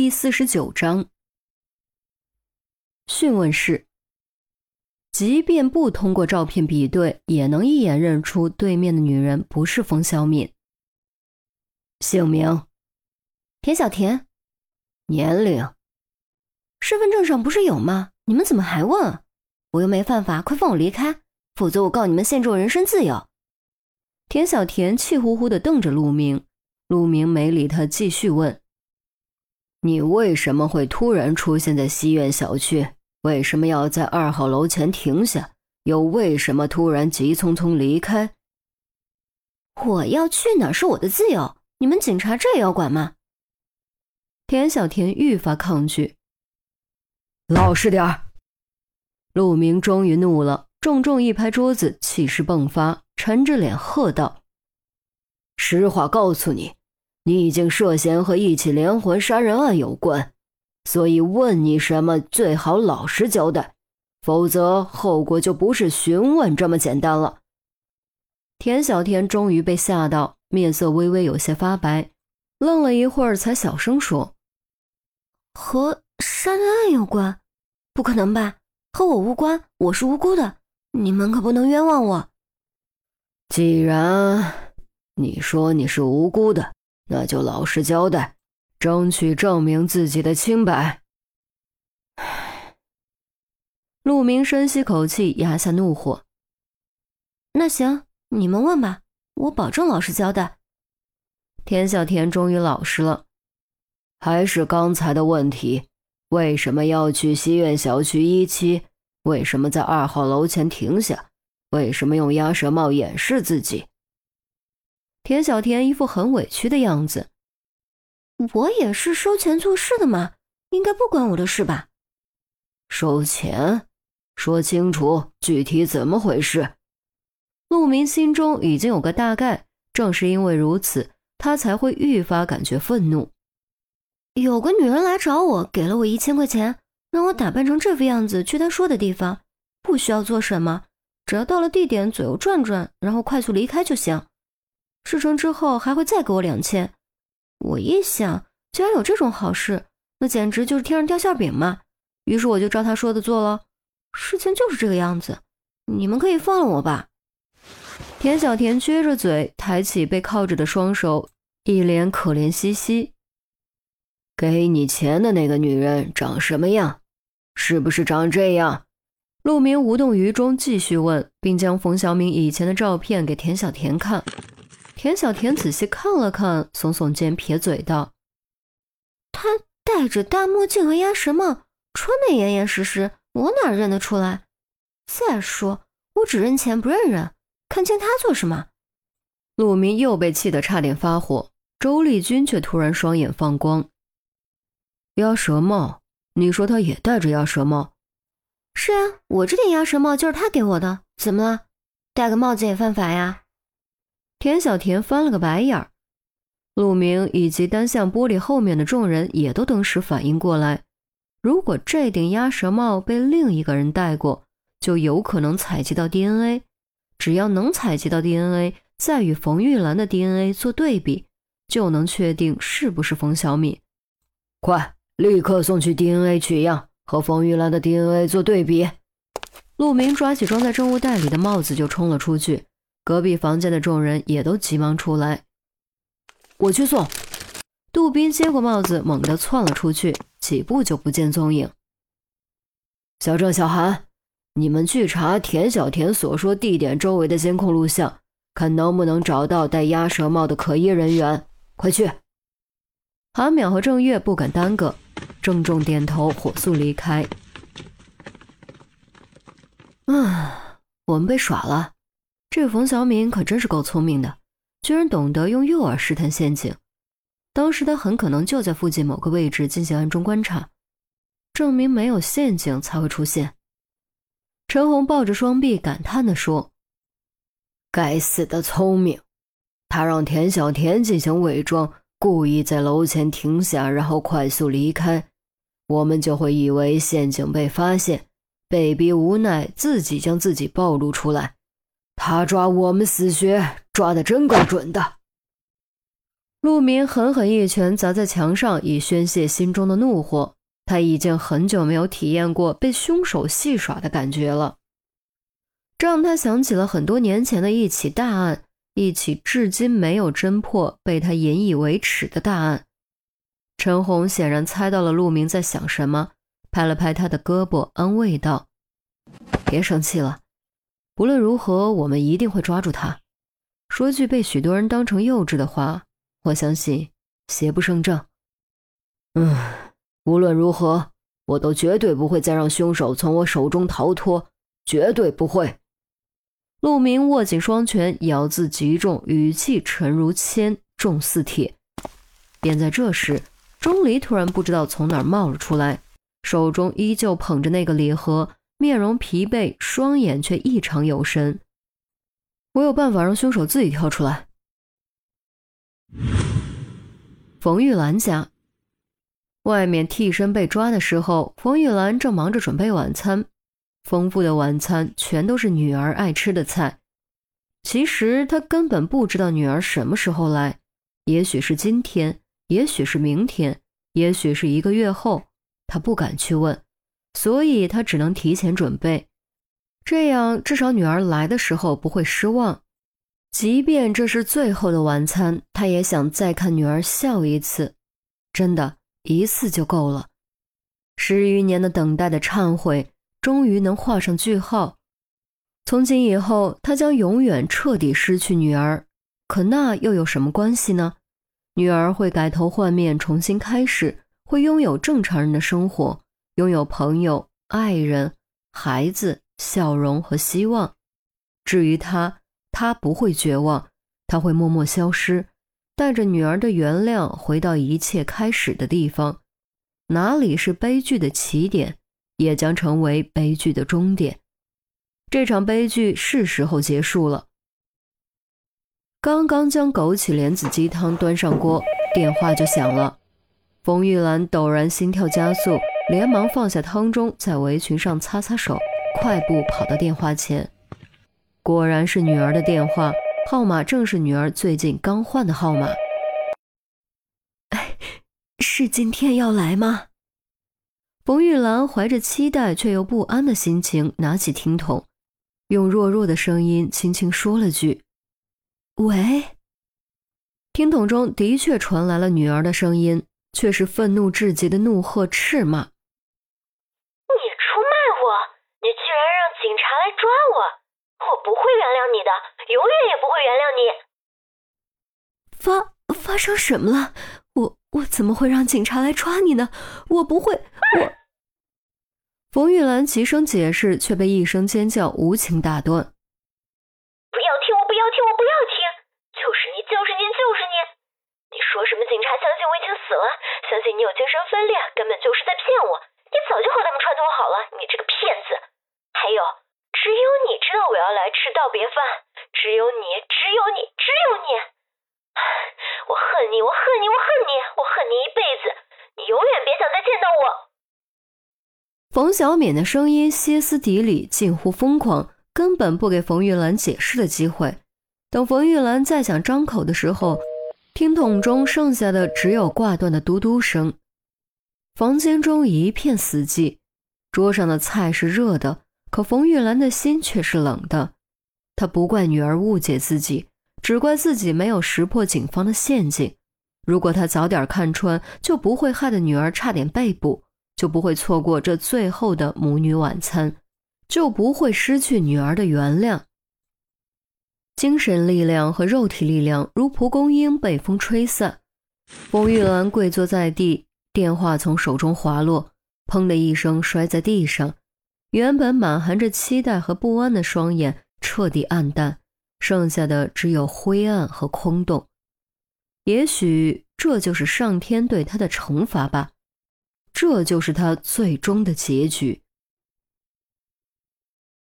第四十九章讯问室。即便不通过照片比对，也能一眼认出对面的女人不是冯小敏。姓名：田小田。年龄：身份证上不是有吗？你们怎么还问？我又没犯法，快放我离开，否则我告你们限制我人身自由。田小田气呼呼地瞪着陆明，陆明没理他，继续问。你为什么会突然出现在西苑小区？为什么要在二号楼前停下？又为什么突然急匆匆离开？我要去哪是我的自由，你们警察这也要管吗？田小田愈发抗拒。老实点儿！陆明终于怒了，重重一拍桌子，气势迸发，沉着脸喝道：“实话告诉你。”你已经涉嫌和一起连环杀人案有关，所以问你什么最好老实交代，否则后果就不是询问这么简单了。田小天终于被吓到，面色微微有些发白，愣了一会儿，才小声说：“和杀人案有关？不可能吧？和我无关，我是无辜的，你们可不能冤枉我。既然你说你是无辜的。”那就老实交代，争取证明自己的清白。陆明深吸口气，压下怒火。那行，你们问吧，我保证老实交代。田小田终于老实了，还是刚才的问题：为什么要去西苑小区一期？为什么在二号楼前停下？为什么用鸭舌帽掩饰自己？田小田一副很委屈的样子。我也是收钱做事的嘛，应该不关我的事吧？收钱？说清楚具体怎么回事？陆明心中已经有个大概，正是因为如此，他才会愈发感觉愤怒。有个女人来找我，给了我一千块钱，让我打扮成这副样子去她说的地方，不需要做什么，只要到了地点左右转转，然后快速离开就行。事成之后还会再给我两千，我一想，既然有这种好事，那简直就是天上掉馅饼嘛。于是我就照他说的做了，事情就是这个样子，你们可以放了我吧。田小田撅着嘴，抬起被铐着的双手，一脸可怜兮兮。给你钱的那个女人长什么样？是不是长这样？陆明无动于衷，继续问，并将冯小敏以前的照片给田小田看。田小田仔细看了看，耸耸肩，撇嘴道：“他戴着大墨镜和鸭舌帽，穿得严严实实，我哪认得出来？再说，我只认钱不认人，看清他做什么？”陆明又被气得差点发火，周丽君却突然双眼放光：“鸭舌帽？你说他也戴着鸭舌帽？”“是啊，我这顶鸭舌帽就是他给我的，怎么了？戴个帽子也犯法呀？”田小田翻了个白眼儿，陆明以及单向玻璃后面的众人也都登时反应过来，如果这顶鸭舌帽被另一个人戴过，就有可能采集到 DNA。只要能采集到 DNA，再与冯玉兰的 DNA 做对比，就能确定是不是冯小米。快，立刻送去 DNA 取样，和冯玉兰的 DNA 做对比。陆明抓起装在证物袋里的帽子就冲了出去。隔壁房间的众人也都急忙出来，我去送。杜宾接过帽子，猛地窜了出去，几步就不见踪影。小郑、小韩，你们去查田小田所说地点周围的监控录像，看能不能找到戴鸭舌帽的可疑人员。快去！韩淼和郑月不敢耽搁，郑重点头，火速离开。啊，我们被耍了。这冯小敏可真是够聪明的，居然懂得用诱饵试探陷阱。当时他很可能就在附近某个位置进行暗中观察，证明没有陷阱才会出现。陈红抱着双臂感叹地说：“该死的聪明，他让田小田进行伪装，故意在楼前停下，然后快速离开，我们就会以为陷阱被发现，被逼无奈自己将自己暴露出来。”他抓我们死穴抓的真够准的。陆明狠狠一拳砸在墙上，以宣泄心中的怒火。他已经很久没有体验过被凶手戏耍的感觉了，这让他想起了很多年前的一起大案，一起至今没有侦破、被他引以为耻的大案。陈红显然猜到了陆明在想什么，拍了拍他的胳膊，安慰道：“别生气了，不论如何，我们一定会抓住他。说句被许多人当成幼稚的话，我相信邪不胜正。”嗯。无论如何，我都绝对不会再让凶手从我手中逃脱，绝对不会。陆明握紧双拳，咬字极重，语气沉如铅，重似铁。便在这时，钟离突然不知道从哪儿冒了出来，手中依旧捧着那个礼盒，面容疲惫，双眼却异常有神。我有办法让凶手自己跳出来。冯玉兰家。外面替身被抓的时候，冯玉兰正忙着准备晚餐。丰富的晚餐全都是女儿爱吃的菜。其实她根本不知道女儿什么时候来，也许是今天，也许是明天，也许是一个月后。她不敢去问，所以他只能提前准备，这样至少女儿来的时候不会失望。即便这是最后的晚餐，他也想再看女儿笑一次。真的。一次就够了，十余年的等待的忏悔，终于能画上句号。从今以后，他将永远彻底失去女儿。可那又有什么关系呢？女儿会改头换面，重新开始，会拥有正常人的生活，拥有朋友、爱人、孩子、笑容和希望。至于他，他不会绝望，他会默默消失。带着女儿的原谅回到一切开始的地方，哪里是悲剧的起点，也将成为悲剧的终点。这场悲剧是时候结束了。刚刚将枸杞莲子鸡汤端上锅，电话就响了。冯玉兰陡然心跳加速，连忙放下汤中，在围裙上擦擦手，快步跑到电话前。果然是女儿的电话。号码正是女儿最近刚换的号码。哎，是今天要来吗？冯玉兰怀着期待却又不安的心情，拿起听筒，用弱弱的声音轻轻说了句：“喂。”听筒中的确传来了女儿的声音，却是愤怒至极的怒喝、斥骂：“你出卖我！你居然让警察来抓我！”我不会原谅你的，永远也不会原谅你。发发生什么了？我我怎么会让警察来抓你呢？我不会，我。冯玉兰齐声解释，却被一声尖叫无情打断。不要听我，不要听我，不要听！就是你，就是你，就是你！你说什么？警察相信我已经死了，相信你有精神分裂，根本就是在骗我！你早就和他们串通好了，你这个骗子！还有。只有你知道我要来吃道别饭，只有你，只有你，只有你！我恨你，我恨你，我恨你，我恨你一辈子！你永远别想再见到我！冯小敏的声音歇斯底里，近乎疯狂，根本不给冯玉兰解释的机会。等冯玉兰再想张口的时候，听筒中剩下的只有挂断的嘟嘟声。房间中一片死寂，桌上的菜是热的。可冯玉兰的心却是冷的，她不怪女儿误解自己，只怪自己没有识破警方的陷阱。如果她早点看穿，就不会害得女儿差点被捕，就不会错过这最后的母女晚餐，就不会失去女儿的原谅。精神力量和肉体力量如蒲公英被风吹散，冯玉兰跪坐在地，电话从手中滑落，砰的一声摔在地上。原本满含着期待和不安的双眼彻底暗淡，剩下的只有灰暗和空洞。也许这就是上天对他的惩罚吧，这就是他最终的结局。